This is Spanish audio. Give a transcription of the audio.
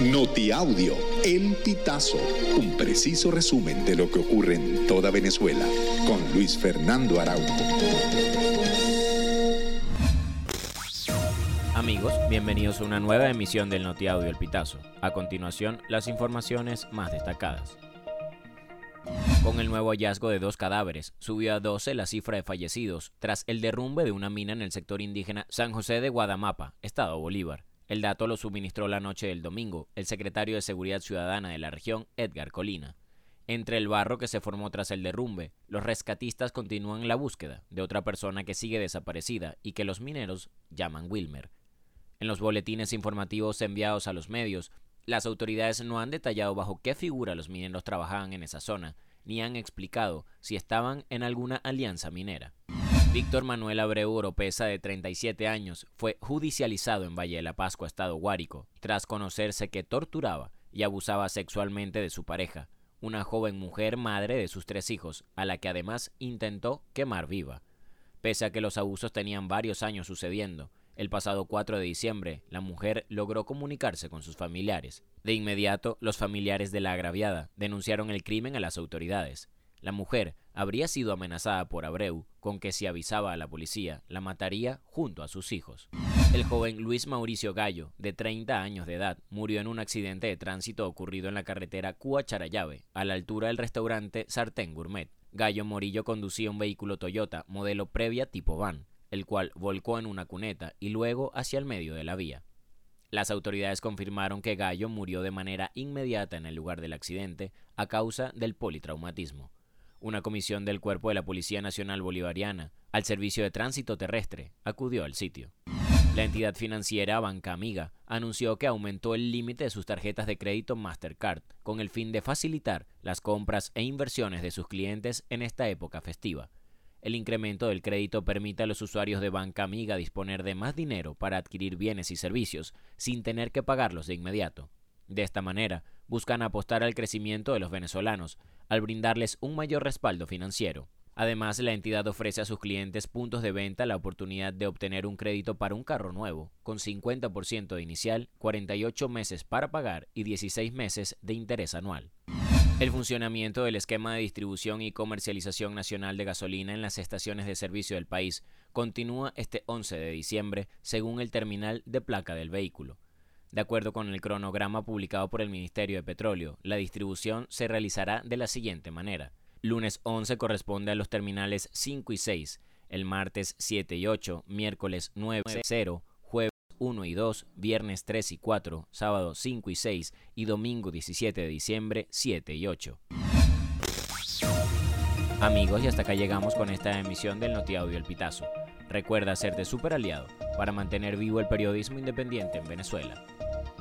Notiaudio, El Pitazo, un preciso resumen de lo que ocurre en toda Venezuela, con Luis Fernando Araújo. Amigos, bienvenidos a una nueva emisión del Notiaudio El Pitazo. A continuación, las informaciones más destacadas. Con el nuevo hallazgo de dos cadáveres, subió a 12 la cifra de fallecidos tras el derrumbe de una mina en el sector indígena San José de Guadamapa, Estado Bolívar. El dato lo suministró la noche del domingo el secretario de Seguridad Ciudadana de la región, Edgar Colina. Entre el barro que se formó tras el derrumbe, los rescatistas continúan la búsqueda de otra persona que sigue desaparecida y que los mineros llaman Wilmer. En los boletines informativos enviados a los medios, las autoridades no han detallado bajo qué figura los mineros trabajaban en esa zona, ni han explicado si estaban en alguna alianza minera. Víctor Manuel Abreu Oropesa, de 37 años, fue judicializado en Valle de la Pascua, Estado Guárico, tras conocerse que torturaba y abusaba sexualmente de su pareja, una joven mujer madre de sus tres hijos, a la que además intentó quemar viva. Pese a que los abusos tenían varios años sucediendo, el pasado 4 de diciembre, la mujer logró comunicarse con sus familiares. De inmediato, los familiares de la agraviada denunciaron el crimen a las autoridades. La mujer habría sido amenazada por Abreu con que si avisaba a la policía, la mataría junto a sus hijos. El joven Luis Mauricio Gallo, de 30 años de edad, murió en un accidente de tránsito ocurrido en la carretera Cúa-Charayave, a la altura del restaurante Sartén Gourmet. Gallo Morillo conducía un vehículo Toyota modelo previa tipo van, el cual volcó en una cuneta y luego hacia el medio de la vía. Las autoridades confirmaron que Gallo murió de manera inmediata en el lugar del accidente a causa del politraumatismo una comisión del Cuerpo de la Policía Nacional Bolivariana al Servicio de Tránsito Terrestre acudió al sitio. La entidad financiera Banca Amiga anunció que aumentó el límite de sus tarjetas de crédito Mastercard con el fin de facilitar las compras e inversiones de sus clientes en esta época festiva. El incremento del crédito permite a los usuarios de Banca Amiga disponer de más dinero para adquirir bienes y servicios sin tener que pagarlos de inmediato. De esta manera, buscan apostar al crecimiento de los venezolanos, al brindarles un mayor respaldo financiero. Además, la entidad ofrece a sus clientes puntos de venta la oportunidad de obtener un crédito para un carro nuevo, con 50% de inicial, 48 meses para pagar y 16 meses de interés anual. El funcionamiento del esquema de distribución y comercialización nacional de gasolina en las estaciones de servicio del país continúa este 11 de diciembre según el terminal de placa del vehículo. De acuerdo con el cronograma publicado por el Ministerio de Petróleo, la distribución se realizará de la siguiente manera. Lunes 11 corresponde a los terminales 5 y 6, el martes 7 y 8, miércoles 9 y 0, jueves 1 y 2, viernes 3 y 4, sábado 5 y 6 y domingo 17 de diciembre 7 y 8. Amigos, y hasta acá llegamos con esta emisión del Notiaudio El Pitazo. Recuerda hacerte super aliado para mantener vivo el periodismo independiente en Venezuela.